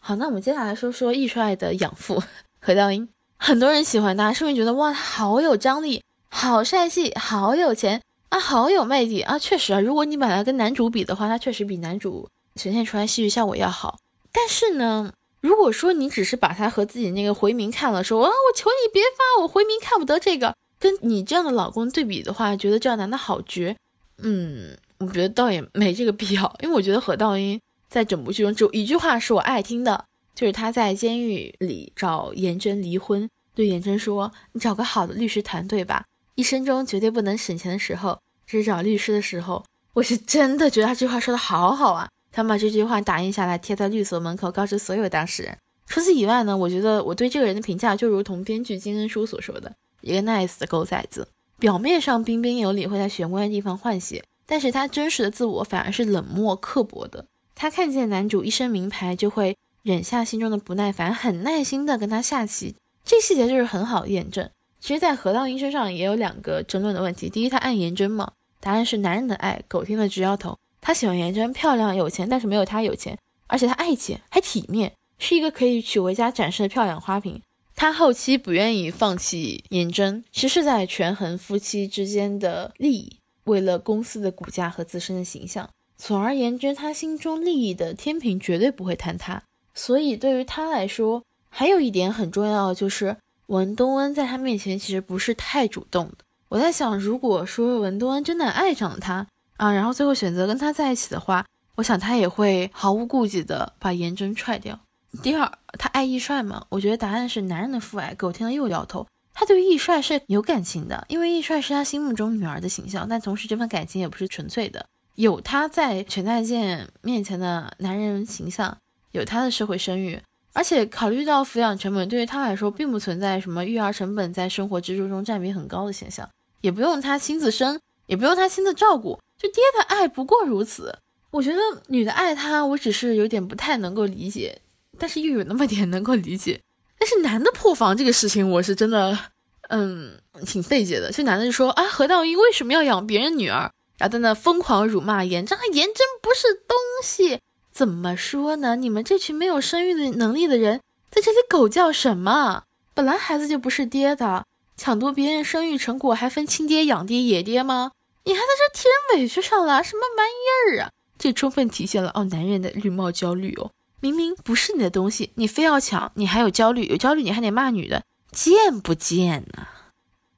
好，那我们接下来说说易帅的养父 何道英。很多人喜欢他，是因为觉得哇，他好有张力，好帅气，好有钱啊，好有魅力啊。确实啊，如果你把他跟男主比的话，他确实比男主呈现出来戏剧效果要好。但是呢，如果说你只是把他和自己那个回民看了，说啊，我求你别发，我回民看不得这个，跟你这样的老公对比的话，觉得这样男的好绝。嗯，我觉得倒也没这个必要，因为我觉得何道英。在整部剧中，只有一句话是我爱听的，就是他在监狱里找颜真离婚，对颜真说：“你找个好的律师团队吧，一生中绝对不能省钱的时候，只找律师的时候。”我是真的觉得他这句话说的好好啊，他把这句话打印下来贴在律所门口，告知所有当事人。除此以外呢，我觉得我对这个人的评价就如同编剧金恩淑所说的，一个 nice 的狗崽子，表面上彬彬有礼，会在玄关的地方换血，但是他真实的自我反而是冷漠刻薄的。他看见男主一身名牌，就会忍下心中的不耐烦，很耐心的跟他下棋。这细节就是很好验证。其实，在何道英身上也有两个争论的问题：第一，他爱颜真吗？答案是男人的爱。狗听了直摇头。他喜欢颜真，漂亮有钱，但是没有他有钱，而且他爱钱还体面，是一个可以娶回家展示的漂亮花瓶。他后期不愿意放弃颜真，其实是在权衡夫妻之间的利益，为了公司的股价和自身的形象。总而言之，他心中利益的天平绝对不会坍塌，所以对于他来说，还有一点很重要就是文东恩在他面前其实不是太主动的。我在想，如果说文东恩真的爱上了他啊，然后最后选择跟他在一起的话，我想他也会毫无顾忌的把颜真踹掉。第二，他爱易帅吗？我觉得答案是男人的父爱。狗听了又摇头，他对易帅是有感情的，因为易帅是他心目中女儿的形象，但同时这份感情也不是纯粹的。有他在全在健面前的男人形象，有他的社会声誉，而且考虑到抚养成本，对于他来说并不存在什么育儿成本在生活支出中占比很高的现象，也不用他亲自生，也不用他亲自照顾，就爹的爱不过如此。我觉得女的爱他，我只是有点不太能够理解，但是又有那么点能够理解。但是男的破防这个事情，我是真的，嗯，挺费解的。这男的就说啊，何道英为什么要养别人女儿？然后在那疯狂辱骂颜真，颜真不是东西，怎么说呢？你们这群没有生育的能力的人，在这里狗叫什么？本来孩子就不是爹的，抢夺别人生育成果还分亲爹、养爹、野爹吗？你还在这替人委屈上了，什么玩意儿啊？这充分体现了哦男人的绿帽焦虑哦。明明不是你的东西，你非要抢，你还有焦虑，有焦虑你还得骂女的，贱不贱呢？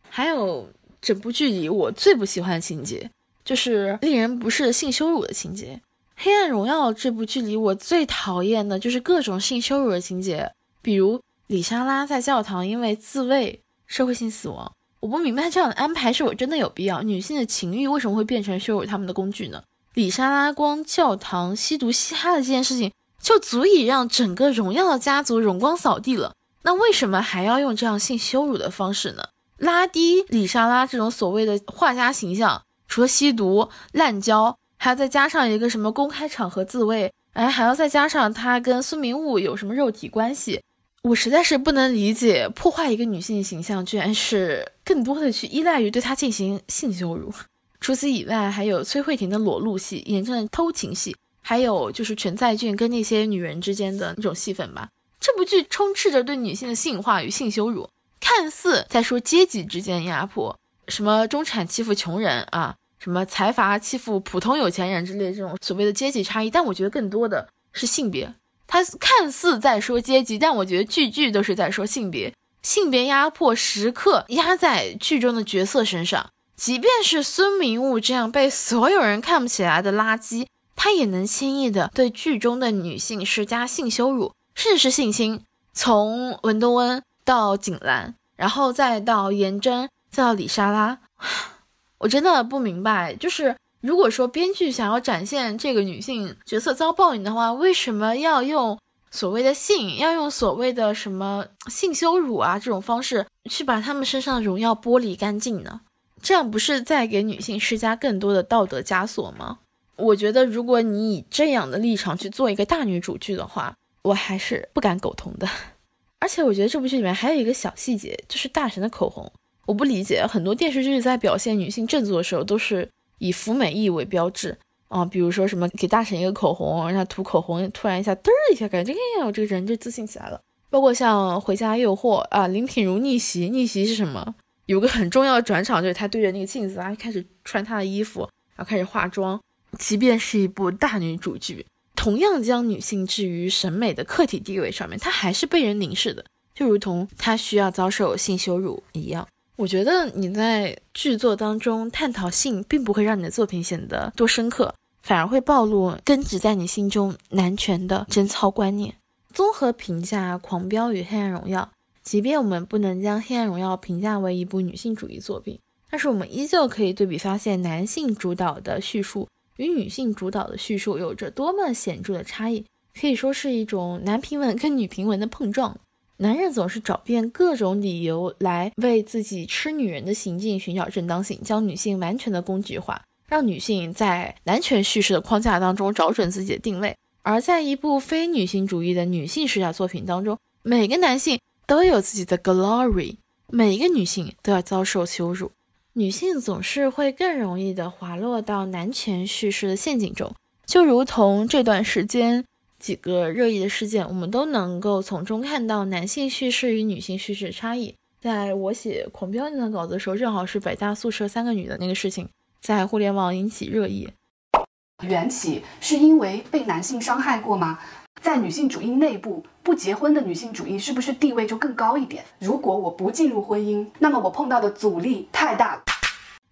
还有整部剧里我最不喜欢的情节，就是令人不适的性羞辱的情节。《黑暗荣耀》这部剧里，我最讨厌的就是各种性羞辱的情节，比如李莎拉在教堂因为自卫社会性死亡。我不明白这样的安排是否真的有必要？女性的情欲为什么会变成羞辱他们的工具呢？李莎拉光教堂吸毒嘻哈的这件事情就足以让整个荣耀的家族荣光扫地了，那为什么还要用这样性羞辱的方式呢？拉低李莎拉这种所谓的画家形象，除了吸毒、滥交。还要再加上一个什么公开场合自慰，哎，还要再加上他跟孙明悟有什么肉体关系，我实在是不能理解，破坏一个女性形象，居然是更多的去依赖于对她进行性羞辱。除此以外，还有崔慧婷的裸露戏，严正的偷情戏，还有就是全在俊跟那些女人之间的那种戏份吧。这部剧充斥着对女性的性化与性羞辱，看似在说阶级之间的压迫，什么中产欺负穷人啊。什么财阀欺负普通有钱人之类这种所谓的阶级差异，但我觉得更多的是性别。他看似在说阶级，但我觉得句句都是在说性别。性别压迫时刻压在剧中的角色身上，即便是孙明悟这样被所有人看不起来的垃圾，他也能轻易的对剧中的女性施加性羞辱，甚至是性侵。从文东恩到景兰，然后再到颜真，再到李莎拉。我真的不明白，就是如果说编剧想要展现这个女性角色遭报应的话，为什么要用所谓的性，要用所谓的什么性羞辱啊这种方式去把她们身上的荣耀剥离干净呢？这样不是在给女性施加更多的道德枷锁吗？我觉得，如果你以这样的立场去做一个大女主剧的话，我还是不敢苟同的。而且，我觉得这部剧里面还有一个小细节，就是大神的口红。我不理解，很多电视剧在表现女性振作的时候，都是以服美意为标志啊，比如说什么给大神一个口红，让他涂口红，突然一下嘚儿一下，感觉哎呀，我这个人就自信起来了。包括像《回家诱惑》啊，林品如逆袭，逆袭是什么？有个很重要的转场，就是他对着那个镜子啊，开始穿他的衣服，然后开始化妆。即便是一部大女主剧，同样将女性置于审美的客体地位上面，她还是被人凝视的，就如同她需要遭受性羞辱一样。我觉得你在剧作当中探讨性，并不会让你的作品显得多深刻，反而会暴露根植在你心中男权的贞操观念。综合评价《狂飙》与《黑暗荣耀》，即便我们不能将《黑暗荣耀》评价为一部女性主义作品，但是我们依旧可以对比发现，男性主导的叙述与女性主导的叙述有着多么显著的差异，可以说是一种男评文跟女评文的碰撞。男人总是找遍各种理由来为自己吃女人的行径寻找正当性，将女性完全的工具化，让女性在男权叙事的框架当中找准自己的定位。而在一部非女性主义的女性视角作品当中，每个男性都有自己的 glory，每一个女性都要遭受羞辱。女性总是会更容易的滑落到男权叙事的陷阱中，就如同这段时间。几个热议的事件，我们都能够从中看到男性叙事与女性叙事的差异。在我写《狂飙》那段稿子的时候，正好是北大宿舍三个女的那个事情，在互联网引起热议。缘起是因为被男性伤害过吗？在女性主义内部，不结婚的女性主义是不是地位就更高一点？如果我不进入婚姻，那么我碰到的阻力太大。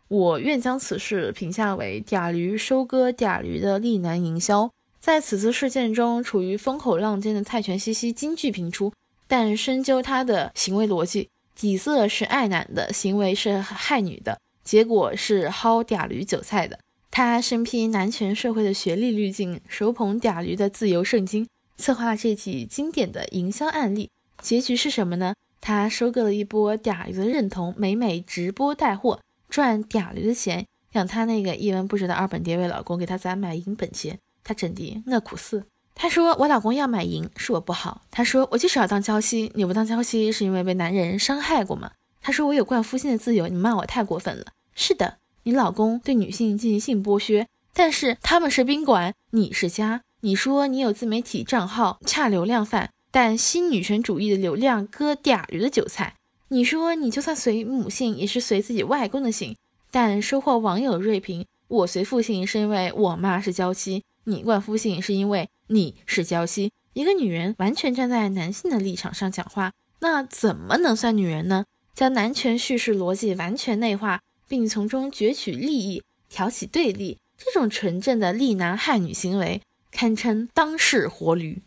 我愿将此事评价为嗲驴收割嗲驴的利男营销。在此次事件中，处于风口浪尖的蔡全西西金句频出，但深究他的行为逻辑，底色是爱男的，行为是害女的，结果是薅嗲驴韭菜的。他身披男权社会的学历滤镜，手捧嗲驴的自由圣经，策划这起经典的营销案例。结局是什么呢？他收割了一波嗲驴的认同，美美直播带货赚嗲驴的钱，让他那个一文不值的二本爹味老公给他攒买银本钱。他整的我苦死。他说我老公要买银是我不好。他说我就是要当娇妻，你不当娇妻是因为被男人伤害过吗？他说我有惯夫姓的自由，你骂我太过分了。是的，你老公对女性进行性剥削，但是他们是宾馆，你是家。你说你有自媒体账号恰流量饭，但新女权主义的流量割嗲鱼的韭菜。你说你就算随母姓，也是随自己外公的姓，但收获网友锐评。我随父姓是因为我妈是娇妻。你冠夫姓是因为你是娇妻，一个女人完全站在男性的立场上讲话，那怎么能算女人呢？将男权叙事逻辑完全内化，并从中攫取利益，挑起对立，这种纯正的利男害女行为，堪称当世活驴。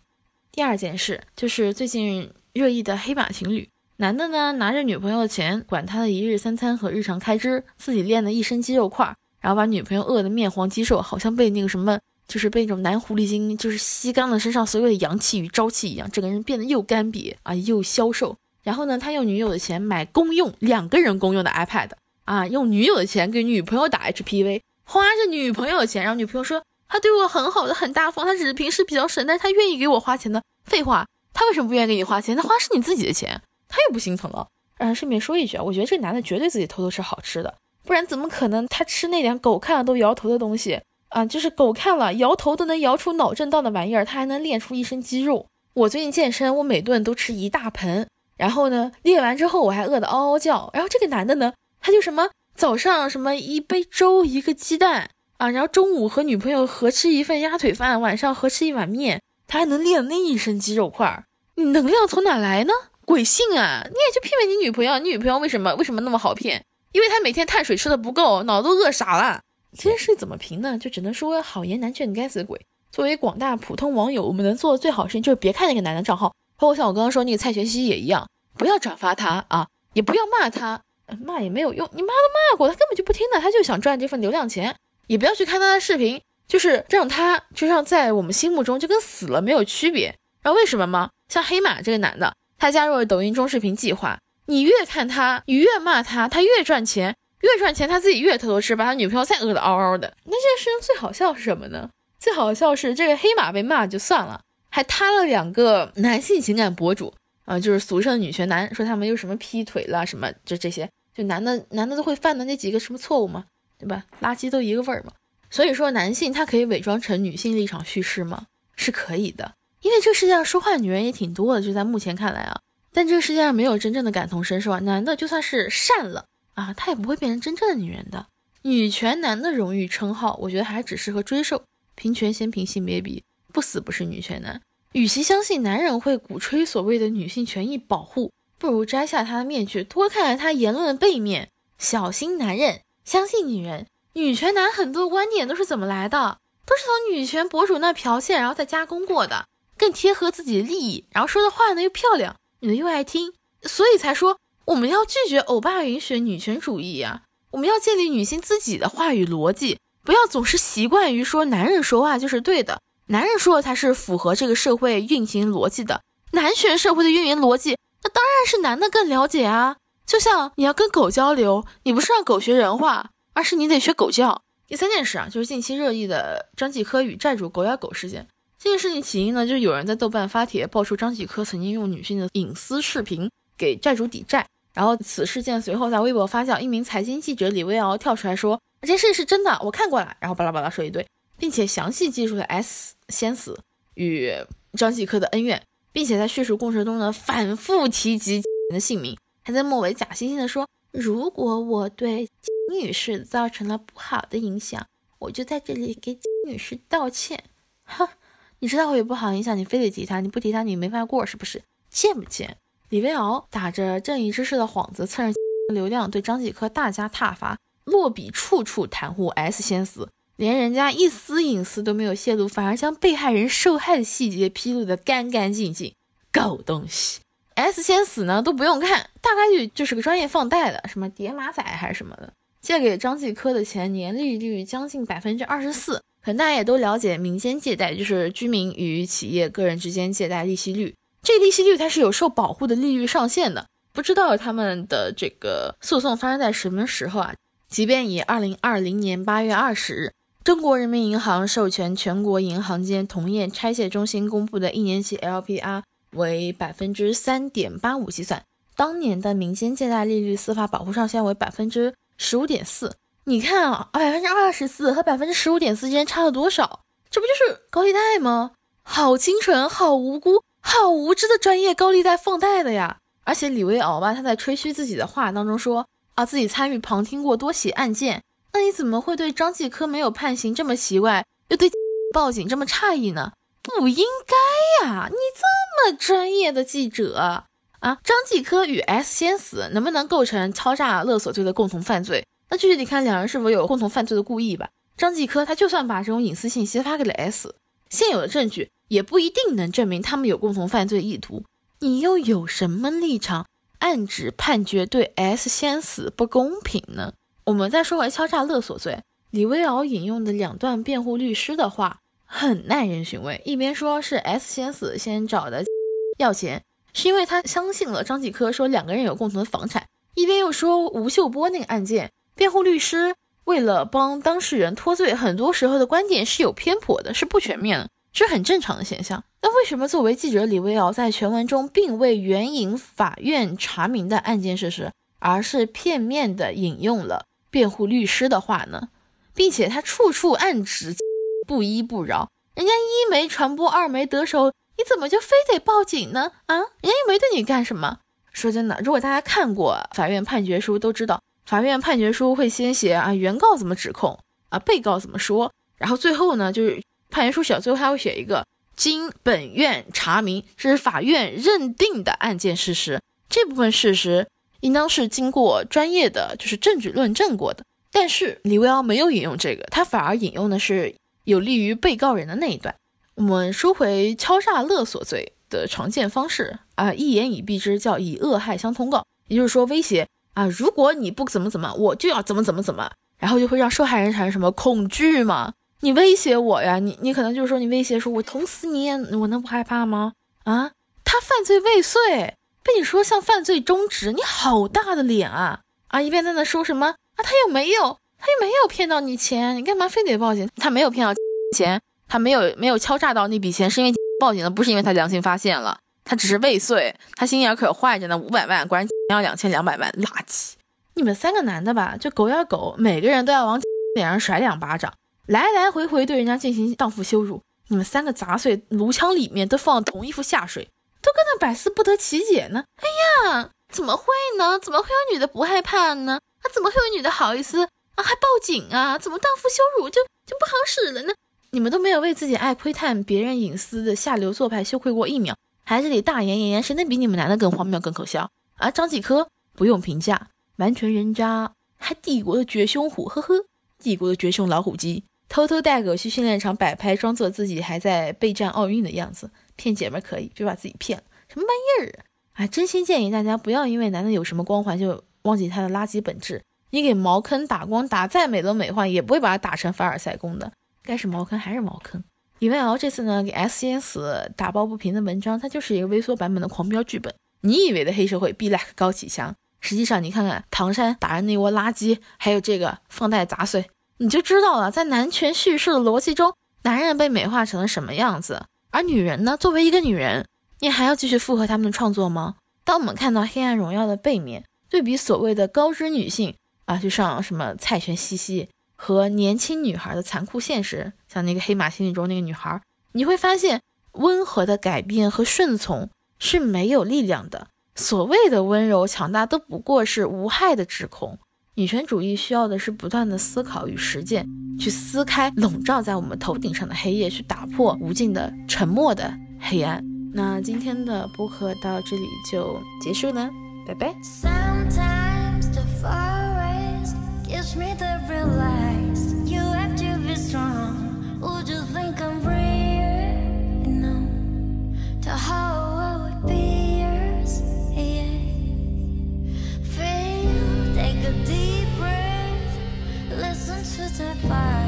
第二件事就是最近热议的黑马情侣，男的呢拿着女朋友的钱，管他的一日三餐和日常开支，自己练的一身肌肉块，然后把女朋友饿得面黄肌瘦，好像被那个什么，就是被那种男狐狸精就是吸干了身上所有的阳气与朝气一样，整个人变得又干瘪啊又消瘦。然后呢，他用女友的钱买公用两个人公用的 iPad 啊，用女友的钱给女朋友打 HPV，花着女朋友的钱，然后女朋友说他对我很好的，很大方，他只是平时比较省，但是他愿意给我花钱的。废话，他为什么不愿意给你花钱？他花是你自己的钱，他又不心疼了。嗯，顺便说一句啊，我觉得这男的绝对自己偷偷吃好吃的，不然怎么可能他吃那点狗看了都摇头的东西啊？就是狗看了摇头都能摇出脑震荡的玩意儿，他还能练出一身肌肉。我最近健身，我每顿都吃一大盆。然后呢，练完之后我还饿得嗷嗷叫。然后这个男的呢，他就什么早上什么一杯粥一个鸡蛋啊，然后中午和女朋友合吃一份鸭腿饭，晚上合吃一碗面，他还能练那一身肌肉块儿。你能量从哪来呢？鬼信啊！你也就骗骗你女朋友，你女朋友为什么为什么那么好骗？因为她每天碳水吃的不够，脑子都饿傻了。这件事怎么评呢？就只能说好言难劝该死鬼。作为广大普通网友，我们能做的最好事情就是别看那个男的账号。包括像我刚刚说那个蔡学熙也一样，不要转发他啊，也不要骂他，骂也没有用，你骂都骂过，他根本就不听的，他就想赚这份流量钱。也不要去看他的视频，就是让他就让在我们心目中就跟死了没有区别。知道为什么吗？像黑马这个男的，他加入了抖音中视频计划，你越看他，你越骂他，他越赚钱，越赚钱他自己越偷偷吃，把他女朋友再饿得嗷嗷的。那这件事情最好笑是什么呢？最好笑是这个黑马被骂就算了。还塌了两个男性情感博主啊，就是俗称女权男，说他们又什么劈腿了什么，就这些，就男的男的都会犯的那几个什么错误吗？对吧？垃圾都一个味儿嘛。所以说男性他可以伪装成女性立场叙事吗？是可以的，因为这个世界上说话女人也挺多的，就在目前看来啊。但这个世界上没有真正的感同身受啊，男的就算是善了啊，他也不会变成真正的女人的。女权男的荣誉称号，我觉得还只适合追授。平权先评性别比。不死不是女权男。与其相信男人会鼓吹所谓的女性权益保护，不如摘下他的面具，多看看他言论的背面。小心男人，相信女人。女权男很多观点都是怎么来的？都是从女权博主那剽窃，然后再加工过的，更贴合自己的利益。然后说的话呢又漂亮，女的又爱听，所以才说我们要拒绝欧巴允许女权主义呀。我们要建立女性自己的话语逻辑，不要总是习惯于说男人说话就是对的。男人说的才是符合这个社会运行逻辑的，男权社会的运营逻辑，那当然是男的更了解啊。就像你要跟狗交流，你不是让狗学人话，而是你得学狗叫。第三件事啊，就是近期热议的张继科与债主狗咬狗事件。这件事情起因呢，就是有人在豆瓣发帖爆出张继科曾经用女性的隐私视频给债主抵债，然后此事件随后在微博发酵，一名财经记者李薇敖跳出来说这件事是真的，我看过了，然后巴拉巴拉说一堆。并且详细记述了 S 先死与张继科的恩怨，并且在叙述过程中呢反复提及的姓名，还在末尾假惺惺的说：“如果我对金女士造成了不好的影响，我就在这里给金女士道歉。”哈，你知道会有不好影响，你非得提他，你不提他你没法过，是不是？贱不贱？李维敖打着正义之士的幌子蹭流量，对张继科大加挞伐，落笔处处袒护 S 先死。连人家一丝隐私都没有泄露，反而将被害人受害的细节披露的干干净净，狗东西！S 先死呢都不用看，大概率就是个专业放贷的，什么叠马仔还是什么的，借给张继科的钱年利率将近百分之二十四。可能大家也都了解，民间借贷就是居民与企业、个人之间借贷利息率，这个利息率它是有受保护的利率上限的。不知道他们的这个诉讼发生在什么时候啊？即便以二零二零年八月二十日。中国人民银行授权全国银行间同业拆借中心公布的一年期 LPR 为百分之三点八五计算，当年的民间借贷利率司法保护上限为百分之十五点四。你看啊，百分之二十四和百分之十五点四之间差了多少？这不就是高利贷吗？好清纯，好无辜，好无知的专业高利贷放贷的呀！而且李维敖吧，他在吹嘘自己的话当中说啊，自己参与旁听过多起案件。那你怎么会对张继科没有判刑这么奇怪，又对 报警这么诧异呢？不应该呀！你这么专业的记者啊，张继科与 S 先死能不能构成敲诈勒索罪的共同犯罪？那具体得看两人是否有共同犯罪的故意吧。张继科他就算把这种隐私信息发给了 S，现有的证据也不一定能证明他们有共同犯罪意图。你又有什么立场暗指判决对 S 先死不公平呢？我们再说回敲诈勒索罪，李威敖引用的两段辩护律师的话很耐人寻味。一边说是 S 先死先找的要钱，是因为他相信了张继科说两个人有共同的房产；一边又说吴秀波那个案件，辩护律师为了帮当事人脱罪，很多时候的观点是有偏颇的，是不全面的。是很正常的现象。那为什么作为记者李威敖在全文中并未援引法院查明的案件事实，而是片面的引用了辩护律师的话呢？并且他处处暗指不依不饶，人家一没传播，二没得手，你怎么就非得报警呢？啊，人家又没对你干什么。说真的，如果大家看过法院判决书，都知道法院判决书会先写啊原告怎么指控啊，被告怎么说，然后最后呢就是。判决书写最后还会写一个，经本院查明，这是法院认定的案件事实。这部分事实应当是经过专业的就是证据论证过的。但是李维奥没有引用这个，他反而引用的是有利于被告人的那一段。我们说回敲诈勒索罪的常见方式啊，一言以蔽之，叫以恶害相通告，也就是说威胁啊，如果你不怎么怎么，我就要怎么怎么怎么，然后就会让受害人产生什么恐惧嘛。你威胁我呀？你你可能就是说你威胁说，我捅死你，我能不害怕吗？啊，他犯罪未遂，被你说像犯罪中止，你好大的脸啊！啊，一边在那说什么啊？他又没有，他又没有骗到你钱，你干嘛非得报警？他没有骗到钱，他没有没有敲诈到那笔钱，是因为报警的，不是因为他良心发现了，他只是未遂，他心眼可坏着呢。五百万，果然要两千两百万，垃圾！你们三个男的吧，就狗咬狗，每个人都要往脸上甩两巴掌。来来回回对人家进行荡妇羞辱，你们三个杂碎，炉腔里面都放同一副下水，都跟那百思不得其解呢。哎呀，怎么会呢？怎么会有女的不害怕呢？啊，怎么会有女的好意思啊？还报警啊？怎么荡妇羞辱就就不好使了呢？你们都没有为自己爱窥探别人隐私的下流做派羞愧过一秒，还这里大言炎炎，谁能比你们男的更荒谬更可笑？啊，张继科不用评价，完全人渣，还帝国的绝凶虎，呵呵，帝国的绝凶老虎机。偷偷带狗去训练场摆拍，装作自己还在备战奥运的样子，骗姐们可以，别把自己骗了。什么玩意儿啊！真心建议大家不要因为男的有什么光环就忘记他的垃圾本质。你给茅坑打光，打再美轮美奂，也不会把它打成凡尔赛宫的。该是茅坑还是茅坑。李文瑶这次呢，给 S 先死打抱不平的文章，它就是一个微缩版本的狂飙剧本。你以为的黑社会 be like 高启强，实际上你看看唐山打人那窝垃圾，还有这个放贷杂碎。你就知道了，在男权叙事的逻辑中，男人被美化成了什么样子，而女人呢？作为一个女人，你还要继续附和他们的创作吗？当我们看到《黑暗荣耀》的背面，对比所谓的高知女性啊，就像什么蔡玄西西和年轻女孩的残酷现实，像那个黑马心理中那个女孩，你会发现，温和的改变和顺从是没有力量的。所谓的温柔强大，都不过是无害的指控。女权主义需要的是不断的思考与实践，去撕开笼罩在我们头顶上的黑夜，去打破无尽的沉默的黑暗。那今天的播客到这里就结束了，拜拜。to hold justify